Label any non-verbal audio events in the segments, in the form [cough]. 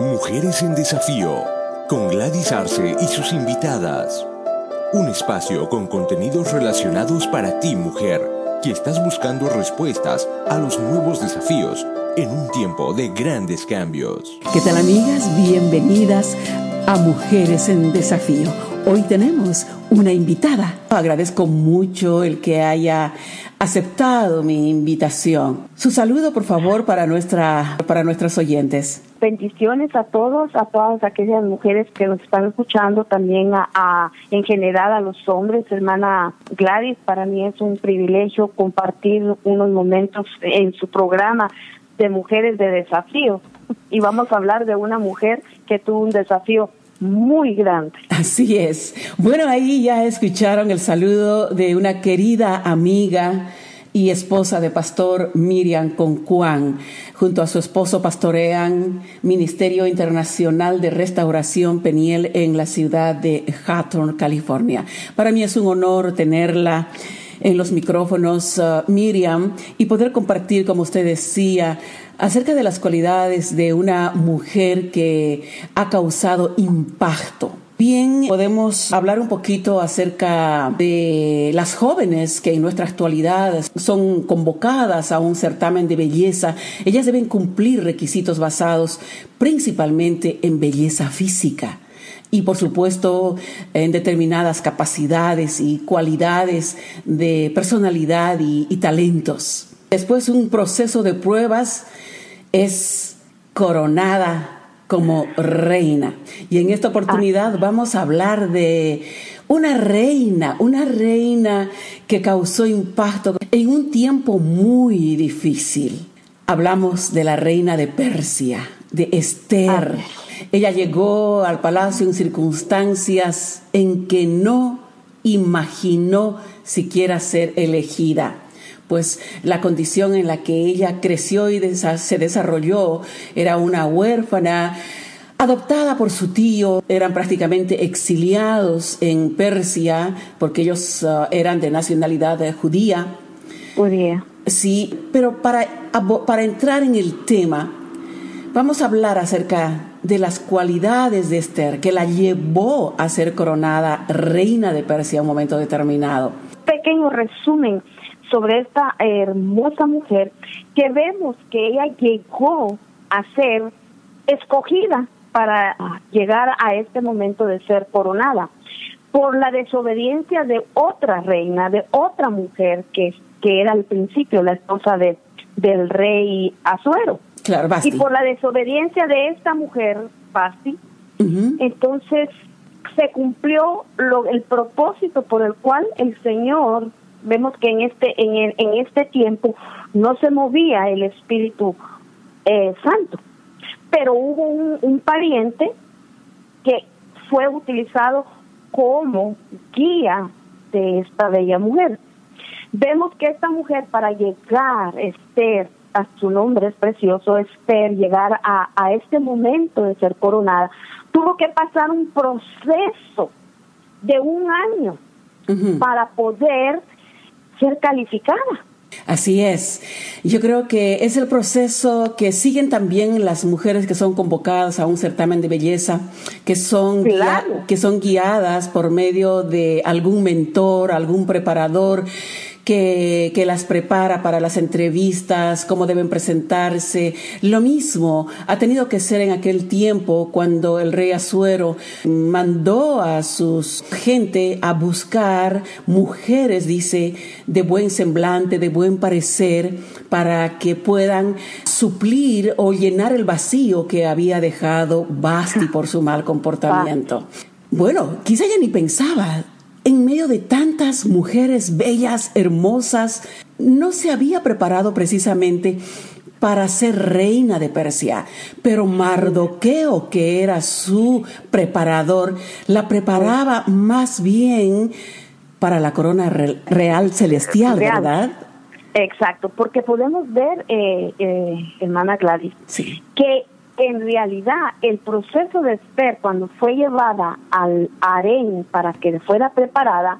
Mujeres en Desafío, con Gladys Arce y sus invitadas. Un espacio con contenidos relacionados para ti, mujer, que estás buscando respuestas a los nuevos desafíos en un tiempo de grandes cambios. ¿Qué tal amigas? Bienvenidas a Mujeres en Desafío. Hoy tenemos una invitada. Agradezco mucho el que haya aceptado mi invitación. Su saludo, por favor, para, nuestra, para nuestros oyentes. Bendiciones a todos, a todas aquellas mujeres que nos están escuchando, también a, en general a los hombres. Hermana Gladys, para mí es un privilegio compartir unos momentos en su programa de mujeres de desafío. Y vamos a hablar de una mujer que tuvo un desafío muy grande. Así es. Bueno, ahí ya escucharon el saludo de una querida amiga y esposa de pastor Miriam Concuán. Junto a su esposo pastorean Ministerio Internacional de Restauración Peniel en la ciudad de Hawthorne, California. Para mí es un honor tenerla en los micrófonos, uh, Miriam, y poder compartir, como usted decía, acerca de las cualidades de una mujer que ha causado impacto. Bien, podemos hablar un poquito acerca de las jóvenes que en nuestra actualidad son convocadas a un certamen de belleza. Ellas deben cumplir requisitos basados principalmente en belleza física y por supuesto en determinadas capacidades y cualidades de personalidad y, y talentos. Después un proceso de pruebas es coronada como reina. Y en esta oportunidad vamos a hablar de una reina, una reina que causó impacto en un tiempo muy difícil. Hablamos de la reina de Persia, de Esther. Ella llegó al palacio en circunstancias en que no imaginó siquiera ser elegida pues la condición en la que ella creció y se desarrolló era una huérfana adoptada por su tío, eran prácticamente exiliados en Persia porque ellos uh, eran de nacionalidad judía. Judía. Sí, pero para, para entrar en el tema, vamos a hablar acerca de las cualidades de Esther que la llevó a ser coronada reina de Persia a un momento determinado. Pequeño resumen sobre esta hermosa mujer que vemos que ella llegó a ser escogida para llegar a este momento de ser coronada por la desobediencia de otra reina, de otra mujer que, que era al principio la esposa de, del rey Azuero. Claro, Basti. Y por la desobediencia de esta mujer, Basti, entonces se cumplió lo, el propósito por el cual el Señor vemos que en este en, en este tiempo no se movía el Espíritu eh, Santo, pero hubo un, un pariente que fue utilizado como guía de esta bella mujer. Vemos que esta mujer para llegar, Esther, a su nombre es precioso, Esther, llegar a, a este momento de ser coronada, tuvo que pasar un proceso de un año para poder ser calificada. Así es. Yo creo que es el proceso que siguen también las mujeres que son convocadas a un certamen de belleza, que son, que son guiadas por medio de algún mentor, algún preparador que, que, las prepara para las entrevistas, cómo deben presentarse. Lo mismo ha tenido que ser en aquel tiempo cuando el rey Azuero mandó a sus gente a buscar mujeres, dice, de buen semblante, de buen parecer, para que puedan suplir o llenar el vacío que había dejado Basti por su mal comportamiento. Bueno, quizá ella ni pensaba en medio de tantas mujeres bellas, hermosas, no se había preparado precisamente para ser reina de Persia, pero Mardoqueo, que era su preparador, la preparaba más bien para la corona real celestial, ¿verdad? Exacto, porque podemos ver, eh, eh, hermana Gladys, que en realidad el proceso de Esther cuando fue llevada al harén para que fuera preparada,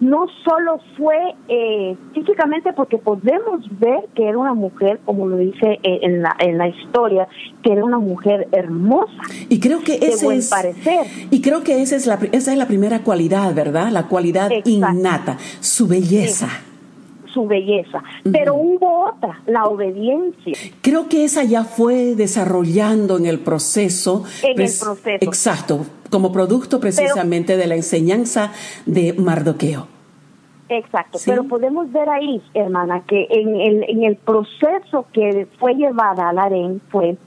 no solo fue eh, físicamente porque podemos ver que era una mujer, como lo dice eh, en, la, en la historia, que era una mujer hermosa. Y creo que ese es, parecer. Y creo que esa es la, esa es la primera cualidad, ¿verdad? La cualidad innata, su belleza su belleza, pero hubo otra, la obediencia. Creo que esa ya fue desarrollando en el proceso. En el proceso. Exacto, como producto precisamente de la enseñanza de Mardoqueo. Exacto, pero podemos ver ahí, hermana, que en el, en el proceso que fue llevada al harén fue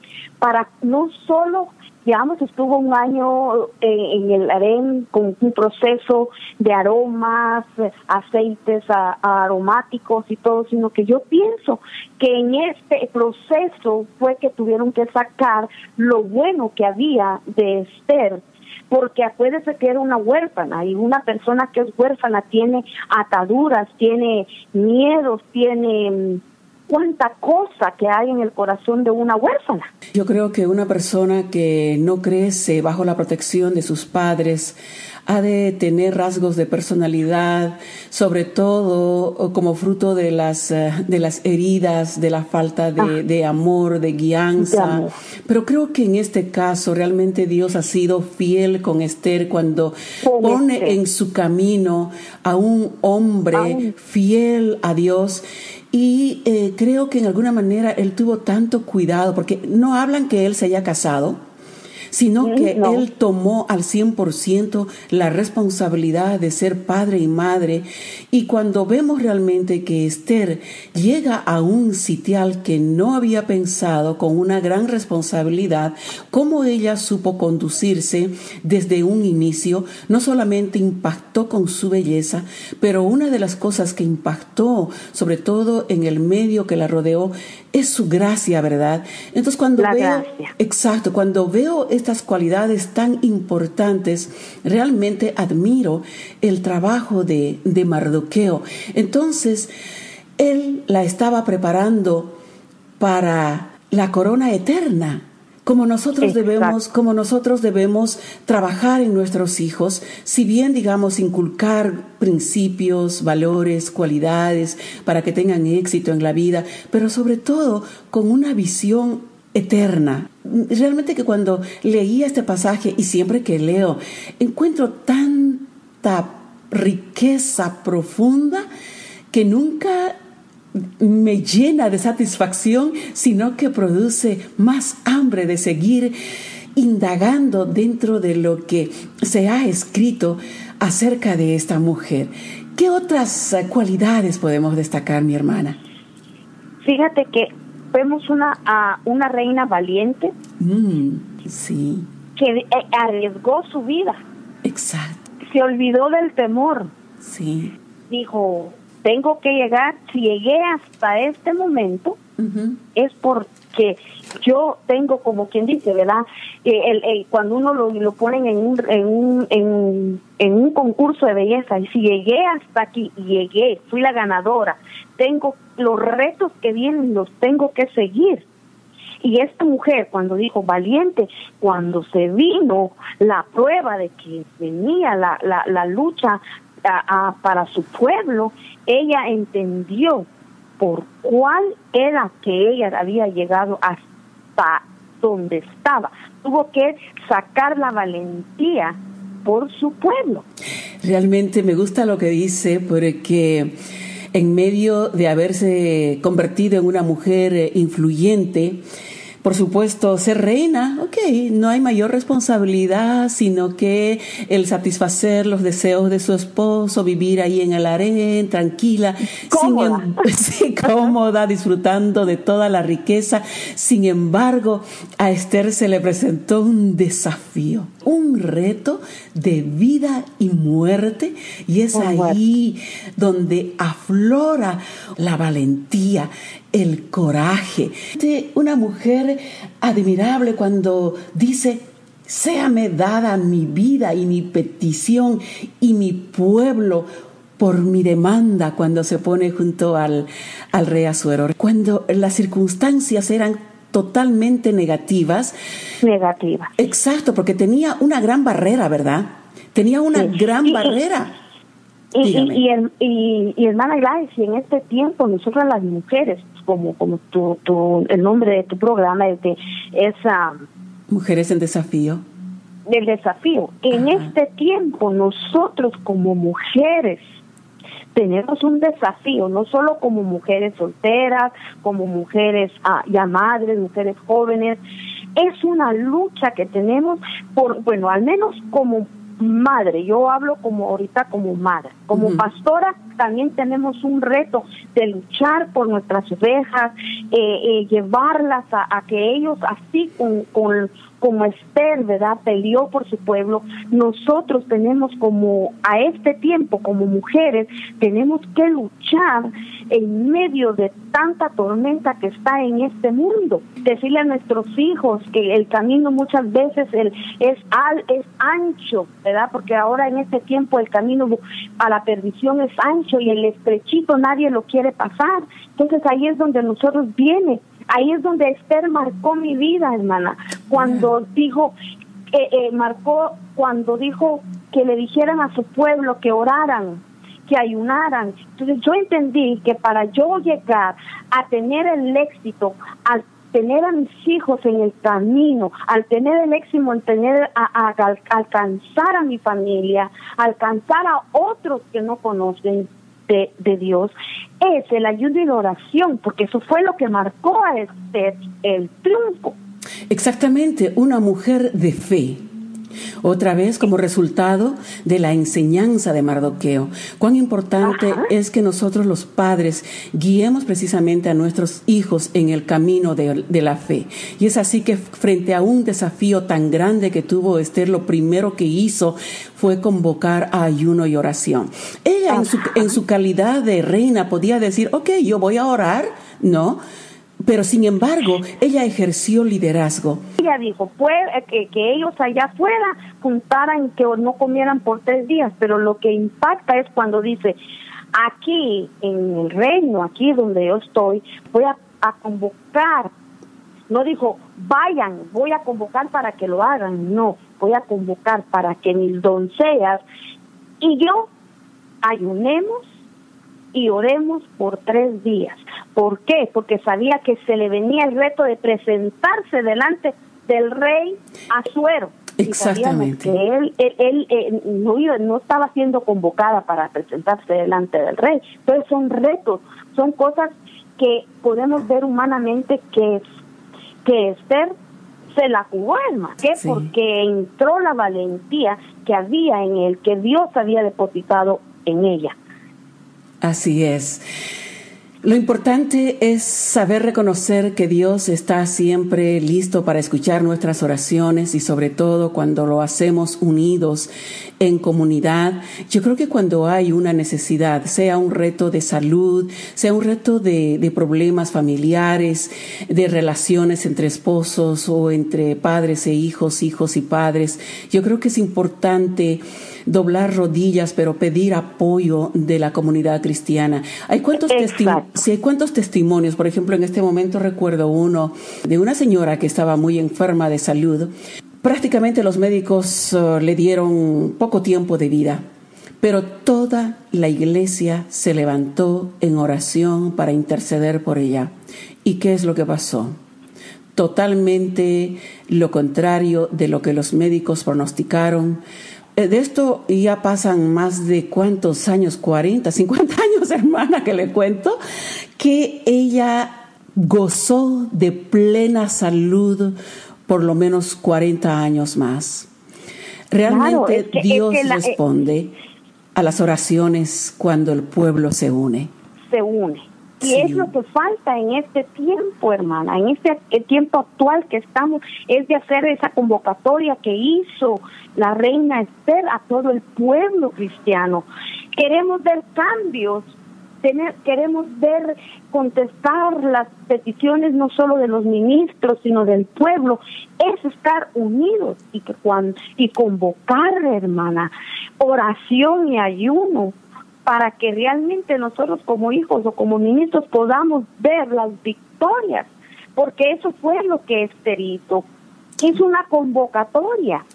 para no solo digamos, estuvo un año eh, en el harén con un proceso de aromas, aceites aromáticos y todo, sino que yo pienso que en este proceso fue que tuvieron que sacar lo bueno que había de Esther porque acuérdese que era una huérfana y una persona que es huérfana tiene ataduras, tiene miedos, tiene mm, cuánta cosa que hay en el corazón de una huérfana. Yo creo que una persona que no crece bajo la protección de sus padres ha de tener rasgos de personalidad, sobre todo como fruto de las, eh, de las heridas, de la falta de, ah. amor, de guianza. Pero creo que en este caso realmente Dios ha sido fiel con Esther cuando pone en su camino a un hombre fiel a Dios y eh, creo que en alguna manera él tuvo tanto cuidado, porque no hablan que él se haya casado, sino que él tomó al 100% la responsabilidad de ser padre y madre. Y cuando vemos realmente que Esther llega a un sitial que no había pensado con una gran responsabilidad, cómo ella supo conducirse desde un inicio, no solamente impactó con su belleza, pero una de las cosas que impactó, sobre todo en el medio que la rodeó, es su gracia, ¿verdad? Entonces cuando veo, exacto, cuando veo estas cualidades tan importantes, realmente admiro el trabajo de, de Mardoqueo. Entonces, él la estaba preparando para la corona eterna como nosotros debemos, como nosotros debemos trabajar en nuestros hijos, si bien digamos inculcar principios, valores, cualidades para que tengan éxito en la vida, pero sobre todo con una visión eterna. Realmente que cuando leía este pasaje y siempre que leo, encuentro tanta riqueza profunda que nunca me llena de satisfacción, sino que produce más hambre de seguir indagando dentro de lo que se ha escrito acerca de esta mujer. ¿Qué otras cualidades podemos destacar, mi hermana? Fíjate que vemos una, una reina valiente. Mm, sí. Que eh, arriesgó su vida. Exacto. Se olvidó del temor. Sí. Dijo, tengo que llegar, si llegué hasta este momento, es porque yo tengo, como quien dice, ¿verdad? el, cuando uno lo, lo ponen en un, en, un, en, en un concurso de belleza, y si llegué hasta aquí, llegué, fui la ganadora, tengo los retos que vienen, los tengo que seguir. Y esta mujer, cuando dijo valiente, cuando se vino la prueba de que venía la, la, la lucha para su pueblo, ella entendió por cuál era que ella había llegado hasta donde estaba. Tuvo que sacar la valentía por su pueblo. Realmente me gusta lo que dice porque en medio de haberse convertido en una mujer eh, influyente, por supuesto, ser reina, ok, no hay mayor responsabilidad, sino que el satisfacer los deseos de su esposo, vivir ahí en el harén, tranquila, cómoda, [laughs] sí, cómoda, disfrutando de toda la riqueza. Sin embargo, a Esther se le presentó un desafío, un reto de vida y muerte, y es ahí donde aflora la valentía, el coraje. De una mujer admirable cuando dice, séame dada mi vida y mi petición y mi pueblo por mi demanda cuando se pone junto al, al rey Azuero. Cuando las circunstancias eran totalmente negativas. Negativas. Exacto, porque tenía una gran barrera, ¿verdad? Tenía una gran barrera. Y, y, y, y, hermana Gladys, y en este tiempo nosotras las mujeres, como como tu, tu, el nombre de tu programa es de esa Mujeres en desafío. Del desafío. En este tiempo nosotros como mujeres tenemos un desafío, no solo como mujeres solteras, como mujeres ah, ya madres, mujeres jóvenes, es una lucha que tenemos por, bueno, al menos como madre, yo hablo como ahorita como madre, como pastora también tenemos un reto de luchar por nuestras ovejas, eh, eh, llevarlas a, que ellos así con, con como Esther, ¿verdad? Peleó por su pueblo, nosotros tenemos como a este tiempo, como mujeres, tenemos que luchar en medio de tanta tormenta que está en este mundo. Decirle a nuestros hijos que el camino muchas veces el, es, al, es ancho, ¿verdad? Porque ahora en este tiempo el camino a la perdición es ancho y el estrechito nadie lo quiere pasar. Entonces ahí es donde nosotros viene Ahí es donde Esther marcó mi vida, hermana, cuando dijo, eh, eh, marcó cuando dijo que le dijeran a su pueblo que oraran, que ayunaran. Entonces yo entendí que para yo llegar a tener el éxito, al tener a mis hijos en el camino, al tener el éxito, en tener a, alcanzar a mi familia, alcanzar a otros que no conocen, de, Dios es el ayuno y la oración, porque eso fue lo que marcó a Esther el triunfo. Exactamente, una mujer de fe. Otra vez como resultado de la enseñanza de Mardoqueo. Cuán importante es que nosotros los padres guiemos precisamente a nuestros hijos en el camino de, la fe. Y es así que frente a un desafío tan grande que tuvo Esther, lo primero que hizo fue convocar a ayuno y oración. Ella en su, en su calidad de reina podía decir, ok, yo voy a orar, ¿no? Pero sin embargo, ella ejerció liderazgo. Ella dijo pues, que, que ellos allá afuera juntaran que no comieran por tres días, pero lo que impacta es cuando dice, aquí en el reino, aquí donde yo estoy, voy a, convocar. No dijo, vayan, voy a convocar para que lo hagan. No, voy a convocar para que mis doncellas y yo ayunemos y oremos por tres días. ¿Por qué? Porque sabía que se le venía el reto de presentarse delante del rey Azuero. Exactamente. que él, él, eh, no, no estaba siendo convocada para presentarse delante del rey. Entonces son retos, son cosas que podemos ver humanamente que, que Esther se la jugó, hermano. ¿Qué? Porque entró la valentía que había en él, que Dios había depositado en ella. Así es. Lo importante es saber reconocer que Dios está siempre listo para escuchar nuestras oraciones y sobre todo cuando lo hacemos unidos en comunidad. Yo creo que cuando hay una necesidad, sea un reto de salud, sea un reto de, problemas familiares, de relaciones entre esposos o entre padres e hijos, hijos y padres, yo creo que es importante doblar rodillas, pero pedir apoyo de la comunidad cristiana. ¿Hay cuántos, hay cuántos testimonios? Por ejemplo, en este momento recuerdo uno de una señora que estaba muy enferma de salud. Prácticamente los médicos uh, le dieron poco tiempo de vida, pero toda la iglesia se levantó en oración para interceder por ella. ¿Y qué es lo que pasó? Totalmente lo contrario de lo que los médicos pronosticaron eh, de esto ya pasan más de cuántos años, 40, 50 años, [laughs] hermana, que le cuento, que ella gozó de plena salud por lo menos 40 años más. Realmente Dios eh, responde a las oraciones cuando el pueblo se une. Se une. Y es lo que falta en este tiempo, hermana, en este tiempo actual que estamos, es de hacer esa convocatoria que hizo la reina Esther a todo el pueblo cristiano. Queremos ver cambios, tener, queremos ver contestar las peticiones no solo de los ministros, sino del pueblo, es estar unidos y que cuando y convocar, hermana, oración y ayuno para que realmente nosotros como hijos o como ministros podamos ver las victorias, porque eso fue lo que Esther hizo. Hizo una convocatoria.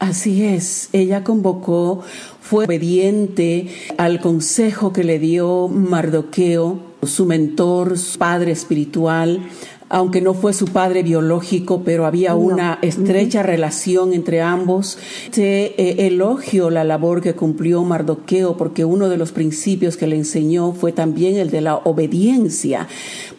Así es, ella convocó, fue obediente al consejo que le dio Mardoqueo, su mentor, su padre espiritual, aunque no fue su padre biológico, pero había una estrecha relación entre ambos. Se eh, elogio la labor que cumplió Mardoqueo porque uno de los principios que le enseñó fue también el de la obediencia,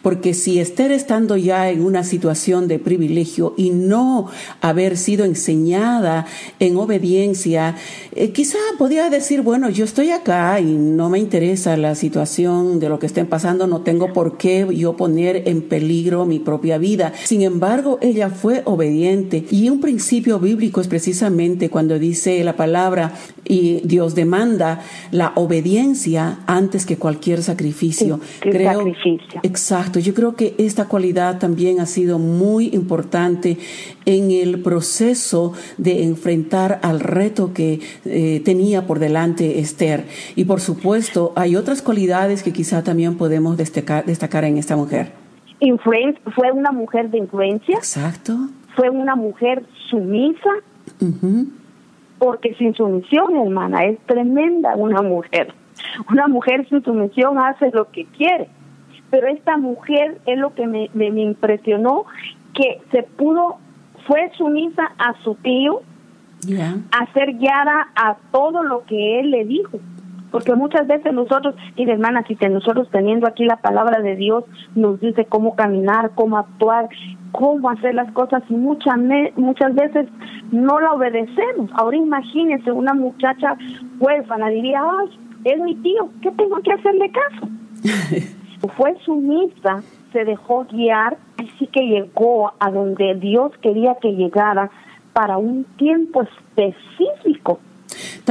porque si Esther estando ya en una situación de privilegio y no haber sido enseñada en obediencia, eh, quizá podía decir, bueno, yo estoy acá y no me interesa la situación de lo que estén pasando, no tengo por qué yo poner en peligro mi propia vida. Sin embargo, ella fue obediente y un principio bíblico es precisamente cuando dice la palabra y Dios demanda la obediencia antes que cualquier sacrificio. creo, sacrificio. Exacto, yo creo que esta cualidad también ha sido muy importante en el proceso de enfrentar al reto que eh, tenía por delante Esther. Y por supuesto, hay otras cualidades que quizá también podemos destacar, destacar en esta mujer fue una mujer de influencia. Exacto. Fue una mujer sumisa. Porque sin sumisión, hermana, es tremenda una mujer. Una mujer sin sumisión hace lo que quiere. Pero esta mujer es lo que me, me, me impresionó, que se pudo, fue sumisa a su tío, a ser guiada a todo lo que él le dijo porque muchas veces nosotros, y hermanas, y nosotros teniendo aquí la palabra de Dios, nos dice cómo caminar, cómo actuar, cómo hacer las cosas, y muchas, muchas veces no la obedecemos. Ahora imagínense, una muchacha huérfana diría, ay, es mi tío, ¿qué tengo que hacerle caso? [laughs] Fue sumisa, se dejó guiar, así que llegó a donde Dios quería que llegara para un tiempo específico.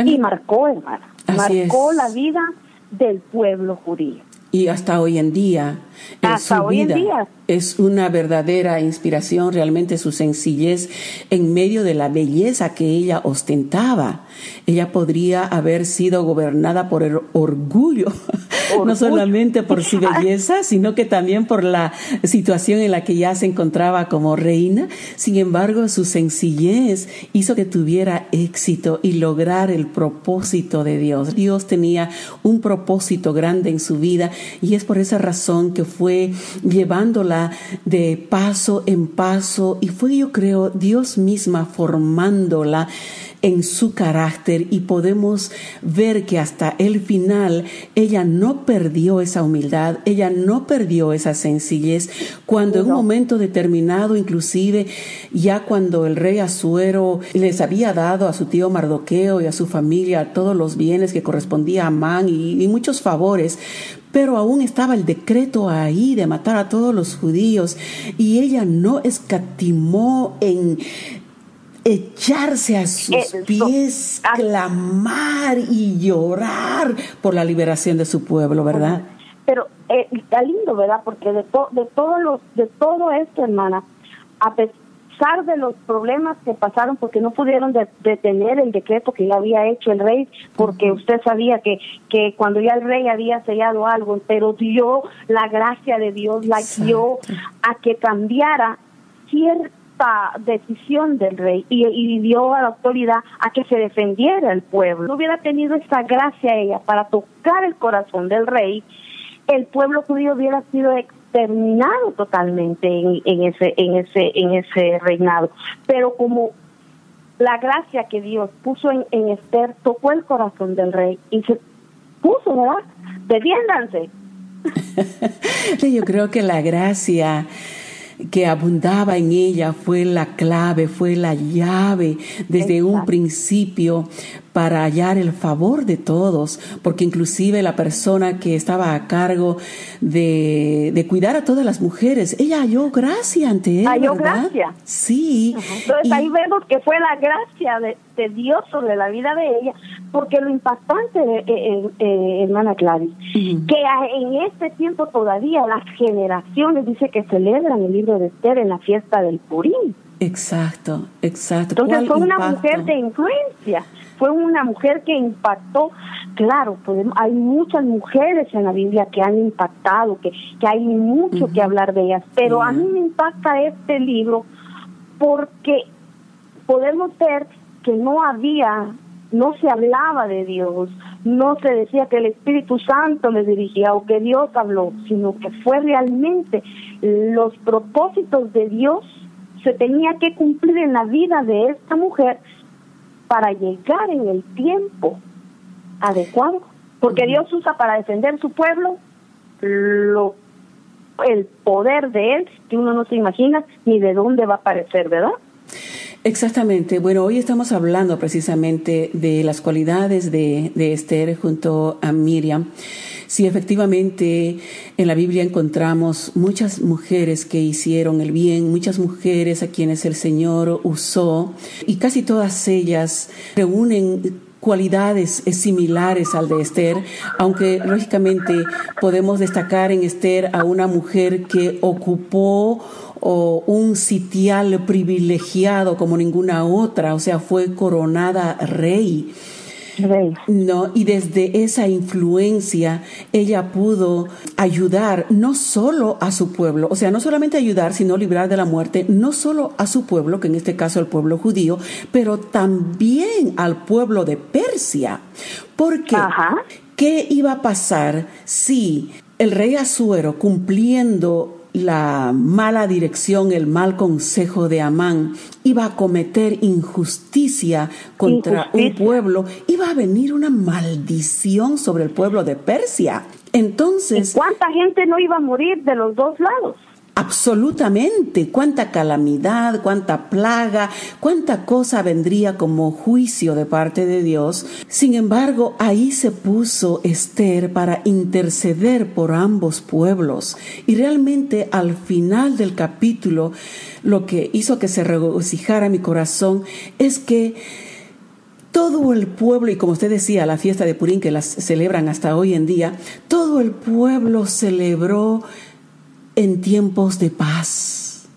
Y marcó, hermana marcó la vida del pueblo judío. Y hasta hoy en día, en su vida, es una verdadera inspiración, realmente su sencillez en medio de la belleza que ella ostentaba. Ella podría haber sido gobernada por el orgullo [laughs] no solamente por su [laughs] belleza, sino que también por la situación en la que ya se encontraba como reina. Sin embargo, su sencillez hizo que tuviera éxito y lograr el propósito de Dios. Dios tenía un propósito grande en su vida y es por esa razón que fue llevándola de paso en paso y fue, yo creo, Dios misma formándola en su carácter y podemos ver que hasta el final ella no perdió esa humildad, ella no perdió esa sencillez, cuando en un momento determinado, inclusive ya cuando el rey Azuero les había dado a su tío Mardoqueo y a su familia todos los bienes que correspondía a Amán y, y muchos favores, pero aún estaba el decreto ahí de matar a todos los judíos y ella no escatimó en echarse a sus pies, clamar y llorar por la liberación de su pueblo, ¿verdad? Pero eh, está lindo, ¿verdad? Porque de, de, todos los, de todo esto, hermana, a pesar de los problemas que pasaron, porque no pudieron detener el decreto que ya había hecho el rey, porque usted sabía que, que cuando ya el rey había sellado algo, pero dio la gracia de Dios, la guió a que cambiara cierto decisión del rey y, dio a la autoridad a que se defendiera el pueblo. No hubiera tenido esa gracia ella para tocar el corazón del rey, el pueblo judío hubiera sido exterminado totalmente en, ese en ese en ese reinado. Pero como la gracia que Dios puso en, en Esther tocó el corazón del rey y se puso, ¿verdad? Defiéndanse. [laughs] Yo creo que la gracia que abundaba en ella fue la clave, fue la llave desde un principio para hallar el favor de todos, porque inclusive la persona que estaba a cargo de, de cuidar a todas las mujeres, ella halló gracia ante él. Halló gracia. Sí. Entonces ahí vemos que fue la gracia de, Dios sobre la vida de ella, porque lo impactante, eh, eh, eh, hermana Clarice, que en este tiempo todavía las generaciones dice que celebran el libro de Esther en la fiesta del Purín. Exacto, exacto. Entonces fue una mujer de influencia, fue una mujer que impactó. Claro, hay muchas mujeres en la Biblia que han impactado, que, que hay mucho que hablar de ellas, pero a mí me impacta este libro porque podemos ver que no había, no se hablaba de Dios, no se decía que el Espíritu Santo me dirigía o que Dios habló, sino que fue realmente los propósitos de Dios se tenía que cumplir en la vida de esta mujer para llegar en el tiempo adecuado, porque Dios usa para defender su pueblo lo el poder de él que uno no se imagina ni de dónde va a aparecer, ¿verdad? Exactamente. Bueno, hoy estamos hablando precisamente de las cualidades de, de Esther junto a Miriam. Sí, efectivamente, en la Biblia encontramos muchas mujeres que hicieron el bien, muchas mujeres a quienes el Señor usó, y casi todas ellas reúnen cualidades similares al de Esther, aunque lógicamente podemos destacar en Esther a una mujer que ocupó un sitial privilegiado como ninguna otra, o sea, fue coronada rey. No, y desde esa influencia ella pudo ayudar no solo a su pueblo, o sea, no solamente ayudar, sino librar de la muerte, no solo a su pueblo, que en este caso el pueblo judío, pero también al pueblo de Persia. Porque, ¿qué iba a pasar si el rey Asuero, cumpliendo la mala dirección, el mal consejo de Amán, iba a cometer injusticia contra un pueblo, iba a venir una maldición sobre el pueblo de Persia. Entonces... ¿Cuánta gente no iba a morir de los dos lados? Absolutamente, cuánta calamidad, cuánta plaga, cuánta cosa vendría como juicio de parte de Dios. Sin embargo, ahí se puso Esther para interceder por ambos pueblos. Y realmente al final del capítulo, lo que hizo que se regocijara mi corazón es que todo el pueblo, y como usted decía, la fiesta de Purín que las celebran hasta hoy en día, todo el pueblo celebró en tiempos de paz.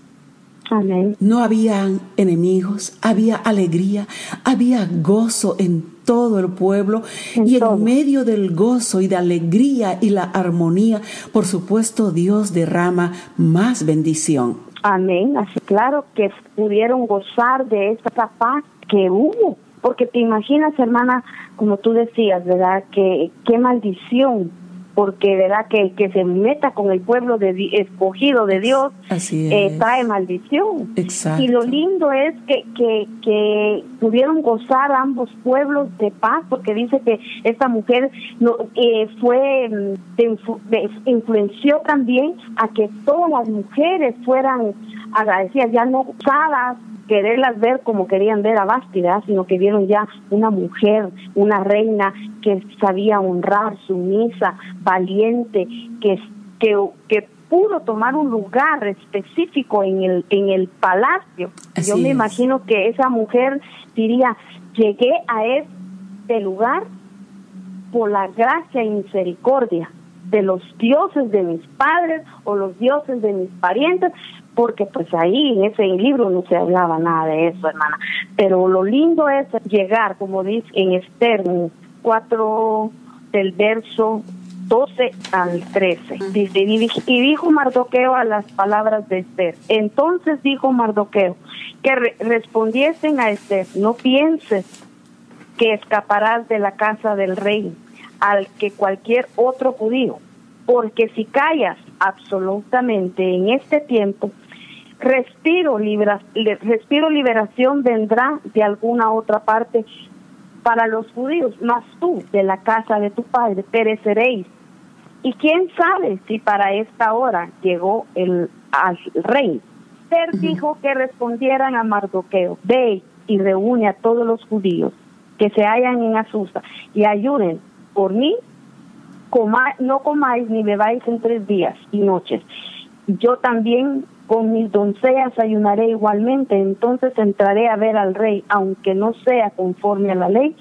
No había enemigos, había alegría, había gozo en todo el pueblo y en medio del gozo y de alegría y la armonía, por supuesto, Dios derrama más bendición. Amén. Así claro que pudieron gozar de esta paz que hubo. Porque te imaginas, hermana, como tú decías, ¿verdad? Que qué maldición porque verdad que el que se meta con el pueblo de, escogido de Dios eh, trae maldición. Y lo lindo es que, que, que, pudieron gozar ambos pueblos de paz, porque dice que esta mujer no, eh, fue mm, influenció también a que todas las mujeres fueran agradecidas, ya no usadas quererlas ver como querían ver a Bástida, sino que vieron ya una mujer, una reina que sabía honrar, sumisa, valiente, que, que, que pudo tomar un lugar específico en el, en el palacio. Yo me imagino que esa mujer diría, llegué a este lugar por la gracia y misericordia de los dioses de mis padres o los dioses de mis parientes, porque pues ahí en ese libro no se hablaba nada de eso, hermana. Pero lo lindo es llegar, como dice en Esther 4 del verso 12 al 13. Dice, y dijo Mardoqueo a las palabras de Esther. Entonces dijo Mardoqueo que respondiesen a Esther, no pienses que escaparás de la casa del rey al que cualquier otro judío, porque si callas absolutamente en este tiempo, respiro, libra, respiro liberación vendrá de alguna otra parte para los judíos, mas tú de la casa de tu padre pereceréis. Y quién sabe si para esta hora llegó el al rey. Ser dijo que respondieran a Mardoqueo, ve y reúne a todos los judíos que se hallan en Azusa y ayuden por mí, no comáis ni bebáis en tres días y noches. Yo también con mis doncellas ayunaré igualmente, entonces entraré a ver al rey, aunque no sea conforme a la ley,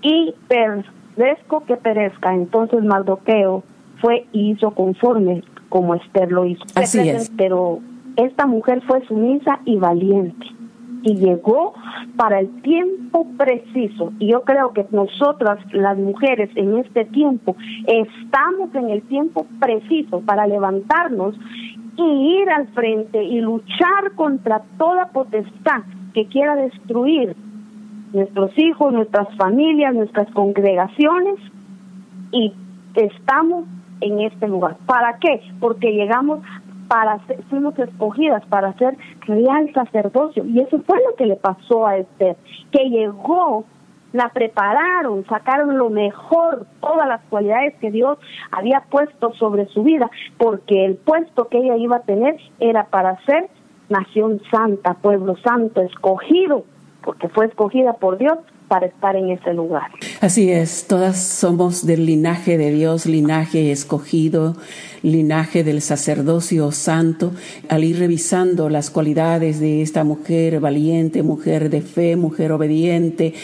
y perezco que perezca. Entonces Mardoqueo fue y hizo conforme como Esther lo hizo. Así es. Pero esta mujer fue sumisa y valiente y llegó para el tiempo preciso. Y yo creo que nosotras, las mujeres, en este tiempo, estamos en el tiempo preciso para levantarnos y ir al frente y luchar contra toda potestad que quiera destruir nuestros hijos, nuestras familias, nuestras congregaciones y estamos en este lugar. ¿Para qué? Porque llegamos para ser, fuimos escogidas para ser real sacerdocio y eso fue lo que le pasó a Esther, que llegó la prepararon, sacaron lo mejor, todas las cualidades que Dios había puesto sobre su vida, porque el puesto que ella iba a tener era para ser nación santa, pueblo santo, escogido, porque fue escogida por Dios para estar en ese lugar. Así es, todas somos del linaje de Dios, linaje escogido, linaje del sacerdocio santo. Al ir revisando las cualidades de esta mujer valiente, mujer de fe, mujer obediente,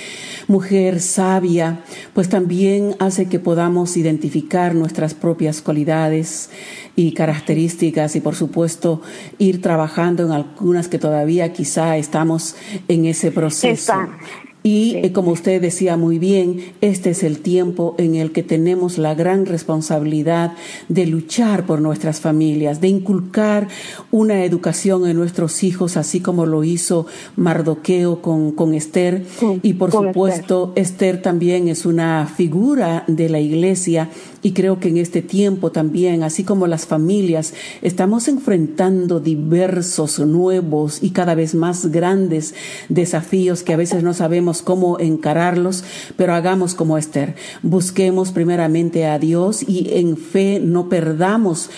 mujer sabia, pues también hace que podamos identificar nuestras propias cualidades y características y por supuesto ir trabajando en algunas que todavía quizá estamos en ese proceso. Y eh, como usted decía muy bien, este es el tiempo en el que tenemos la gran responsabilidad de luchar por nuestras familias, de inculcar una educación en nuestros hijos, así como lo hizo Mardoqueo con, con Esther. y por supuesto, Esther también es una figura de la iglesia y creo que en este tiempo también, así como las familias, estamos enfrentando diversos, nuevos y cada vez más grandes desafíos que a veces no sabemos cómo encararlos, pero hagamos como Esther. Busquemos primeramente a Dios y en fe no perdamos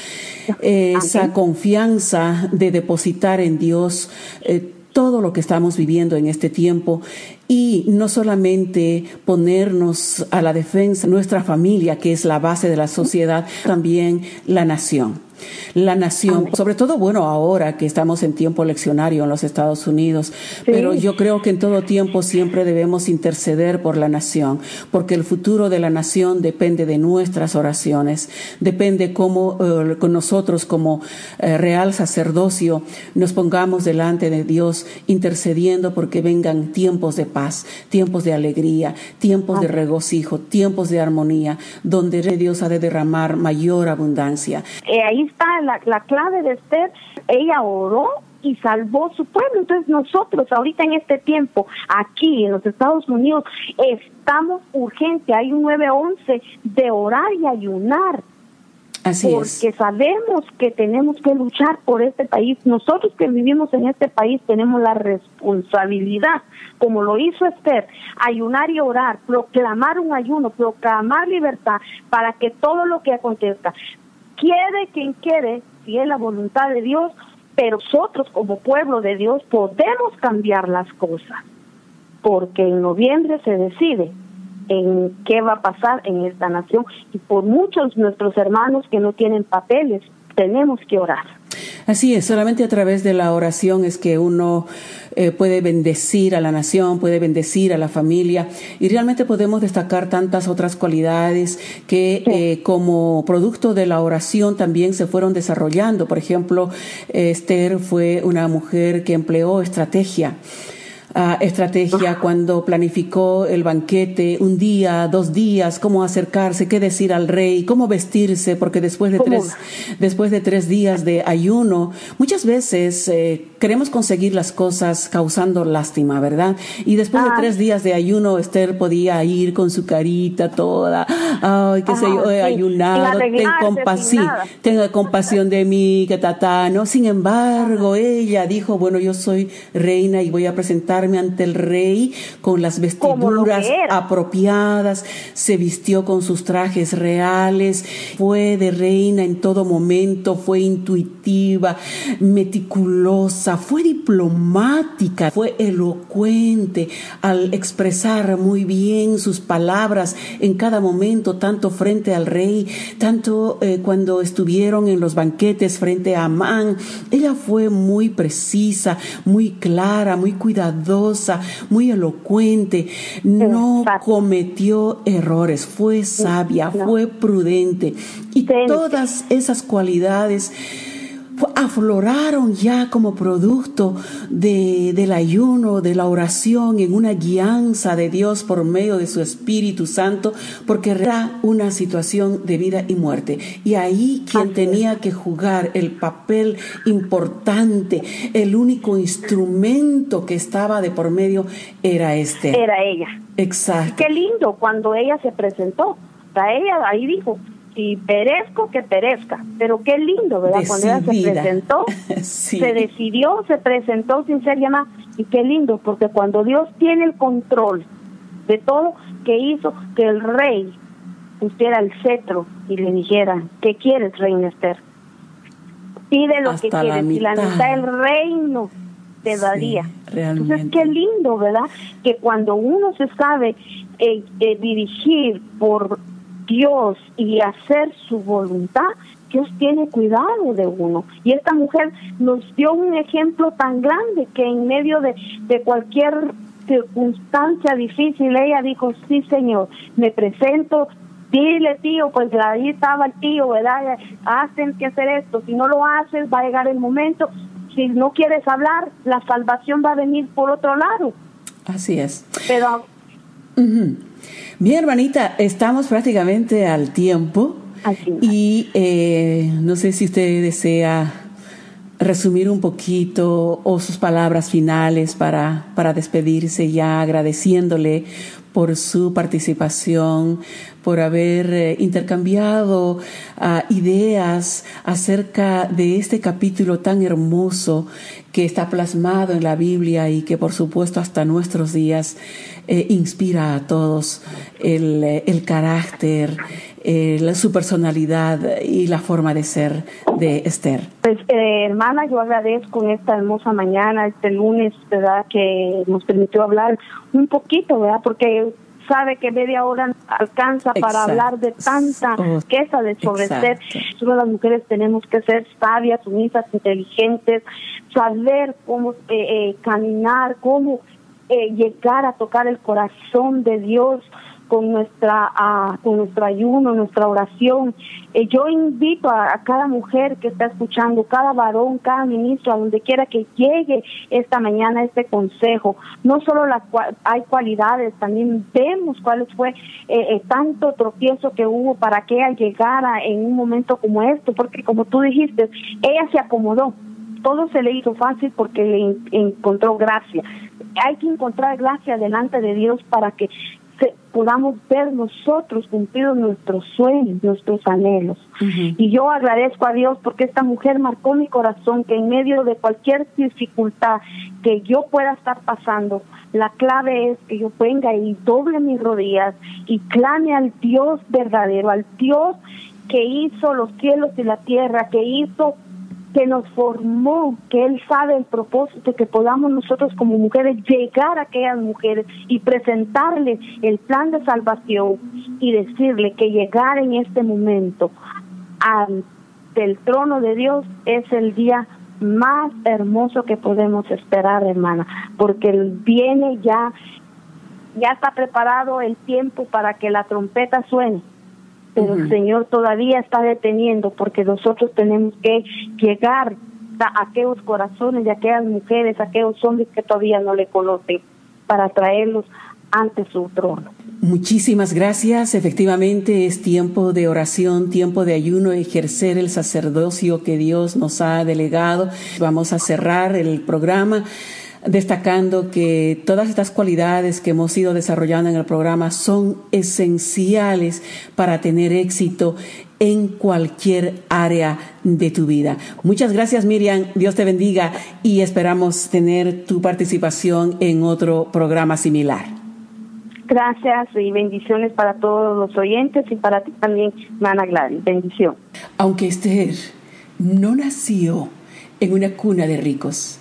esa confianza de depositar en Dios. Eh, todo lo que estamos viviendo en este tiempo y no solamente ponernos a la defensa de nuestra familia, que es la base de la sociedad, también la nación la nación, sobre todo, bueno, ahora que estamos en tiempo leccionario en los Estados Unidos, pero yo creo que en todo tiempo siempre debemos interceder por la nación, porque el futuro de la nación depende de nuestras oraciones, depende cómo eh, con nosotros como eh, real sacerdocio nos pongamos delante de Dios intercediendo porque vengan tiempos de paz, tiempos de alegría, tiempos de regocijo, tiempos de armonía, donde Dios ha de derramar mayor abundancia. Eh, ahí está la, la clave de Esther. Ella oró y salvó su pueblo. Entonces nosotros ahorita en este tiempo, aquí en los Estados Unidos, estamos urgente, hay un 911 de orar y ayunar porque sabemos que tenemos que luchar por este país. Nosotros que vivimos en este país tenemos la responsabilidad, como lo hizo Esther, ayunar y orar, proclamar un ayuno, proclamar libertad para que todo lo que acontezca, quiere quien quiere, si es la voluntad de Dios, pero nosotros como pueblo de Dios podemos cambiar las cosas, porque en noviembre se decide en qué va a pasar en esta nación. Y por muchos nuestros hermanos que no tienen papeles, tenemos que orar. Así es, solamente a través de la oración es que uno eh, puede bendecir a la nación, puede bendecir a la familia. Y realmente podemos destacar tantas otras cualidades que eh, como producto de la oración también se fueron desarrollando. Por ejemplo, Esther fue una mujer que empleó estrategia estrategia cuando planificó el banquete, un día, dos días, cómo acercarse, qué decir al rey, cómo vestirse, porque después de tres, después de tres días de ayuno, muchas veces eh, queremos conseguir las cosas causando lástima, ¿verdad? Y después de ah. tres días de ayuno, Esther podía ir con su carita toda, ay, qué sé yo, he ayunado, ten compasión, tenga compasión de mí, que tatá, ¿no? Sin embargo, ella dijo, bueno, yo soy reina y voy a presentar ante el rey con las vestiduras apropiadas, se vistió con sus trajes reales, fue de reina en todo momento, fue intuitiva, meticulosa, fue diplomática, fue elocuente al expresar muy bien sus palabras en cada momento, tanto frente al rey, tanto eh, cuando estuvieron en los banquetes frente a Amán. Ella fue muy precisa, muy clara, muy cuidadosa muy elocuente, no cometió errores, fue sabia, fue prudente. Y todas esas cualidades afloraron ya como producto de, del ayuno, de la oración, en una guianza de Dios por medio de su Espíritu Santo, porque era una situación de vida y muerte. Y ahí quien tenía que jugar el papel importante, el único instrumento que estaba de por medio era este. Era ella. Exacto. Qué lindo cuando ella se presentó. A ella ahí dijo, si perezco, que perezca. Pero qué lindo, ¿verdad? Cuando ella se presentó, [laughs] se decidió, se presentó sin ser llamada. Y qué lindo, porque cuando Dios tiene el control de todo, que hizo que el rey pusiera el cetro y le dijera, ¿qué quieres, reina Esther? Pide lo que quieres. Y la mitad del reino te daría. Entonces, qué lindo, ¿verdad? Que cuando uno se sabe eh, eh, dirigir por Dios y hacer su voluntad, Dios tiene cuidado de uno. Y esta mujer nos dio un ejemplo tan grande que en medio de, de cualquier circunstancia difícil, ella dijo, sí, Señor, me presento, dile, tío, pues ahí estaba el tío, ¿verdad? Hacen que hacer esto, si no lo haces, va a llegar el momento, si no quieres hablar, la salvación va a venir por otro lado. Así es. Pero mi hermanita, estamos prácticamente al tiempo. Y eh, no sé si usted desea resumir un poquito o sus palabras finales para, para despedirse ya agradeciéndole por su participación, por haber eh, intercambiado ah, ideas acerca de este capítulo tan hermoso que está plasmado en la Biblia y que por supuesto hasta nuestros días eh, inspira a todos el, eh, el carácter, su personalidad y la forma de ser de Esther. Pues hermana, yo agradezco en esta hermosa mañana, este lunes, ¿verdad? Que nos permitió hablar un poquito, ¿verdad? Porque sabe que media hora alcanza para hablar de tanta oh, queja de sobreser. Nosotros las mujeres tenemos que ser sabias, sumisas, inteligentes, saber cómo eh, eh, caminar, cómo eh, llegar a tocar el corazón de Dios, con nuestra con nuestro ayuno, nuestra oración. Eh, yo invito a, cada mujer que está escuchando, cada varón, cada ministro, a donde quiera que llegue esta mañana este consejo. No solo la, hay cualidades, también vemos cuáles fue eh, eh, tanto tropiezo que hubo para que ella llegara en un momento como este, porque como tú dijiste, ella se acomodó. Todo se le hizo fácil porque le encontró gracia hay que encontrar gracia delante de Dios para que podamos ver nosotros cumplidos nuestros sueños, nuestros anhelos. Y yo agradezco a Dios porque esta mujer marcó mi corazón que en medio de cualquier dificultad que yo pueda estar pasando, la clave es que yo venga y doble mis rodillas y clame al Dios verdadero, al Dios que hizo los cielos y la tierra, que hizo que nos formó, que Él sabe el propósito, que podamos nosotros como mujeres llegar a aquellas mujeres y presentarles el plan de salvación y decirle que llegar en este momento ante el trono de Dios es el día más hermoso que podemos esperar, hermana, porque viene ya, ya está preparado el tiempo para que la trompeta suene pero el Señor todavía está deteniendo porque nosotros tenemos que llegar a aquellos corazones de aquellas mujeres, a aquellos hombres que todavía no le conocen, para traerlos ante su trono. Muchísimas gracias. Efectivamente es tiempo de oración, tiempo de ayuno, ejercer el sacerdocio que Dios nos ha delegado. Vamos a cerrar el programa destacando que todas estas cualidades que hemos ido desarrollando en el programa son esenciales para tener éxito en cualquier área de tu vida. Muchas gracias Miriam, Dios te bendiga y esperamos tener tu participación en otro programa similar. Gracias y bendiciones para todos los oyentes y para ti también, Mana Gladys. Bendición. Aunque Esther no nació en una cuna de ricos,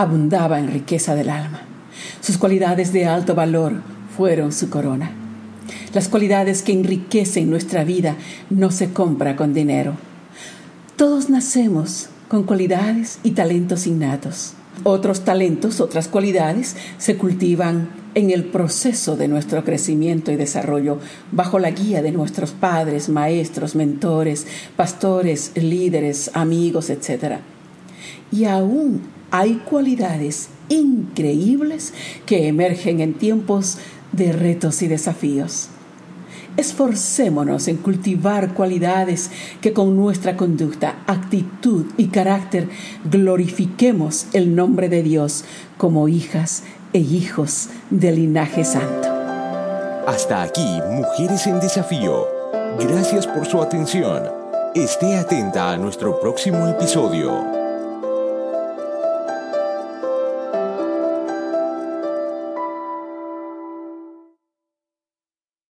abundaba en riqueza del alma. Sus cualidades de alto valor fueron su corona. Las cualidades que enriquecen nuestra vida no se compra con dinero. Todos nacemos con cualidades y talentos innatos. Otros talentos, otras cualidades se cultivan en el proceso de nuestro crecimiento y desarrollo bajo la guía de nuestros padres, maestros, mentores, pastores, líderes, amigos, etc. Y aún hay cualidades increíbles que emergen en tiempos de retos y desafíos. Esforcémonos en cultivar cualidades que con nuestra conducta, actitud y carácter glorifiquemos el nombre de Dios como hijas e hijos del linaje santo. Hasta aquí, Mujeres en Desafío. Gracias por su atención. Esté atenta a nuestro próximo episodio.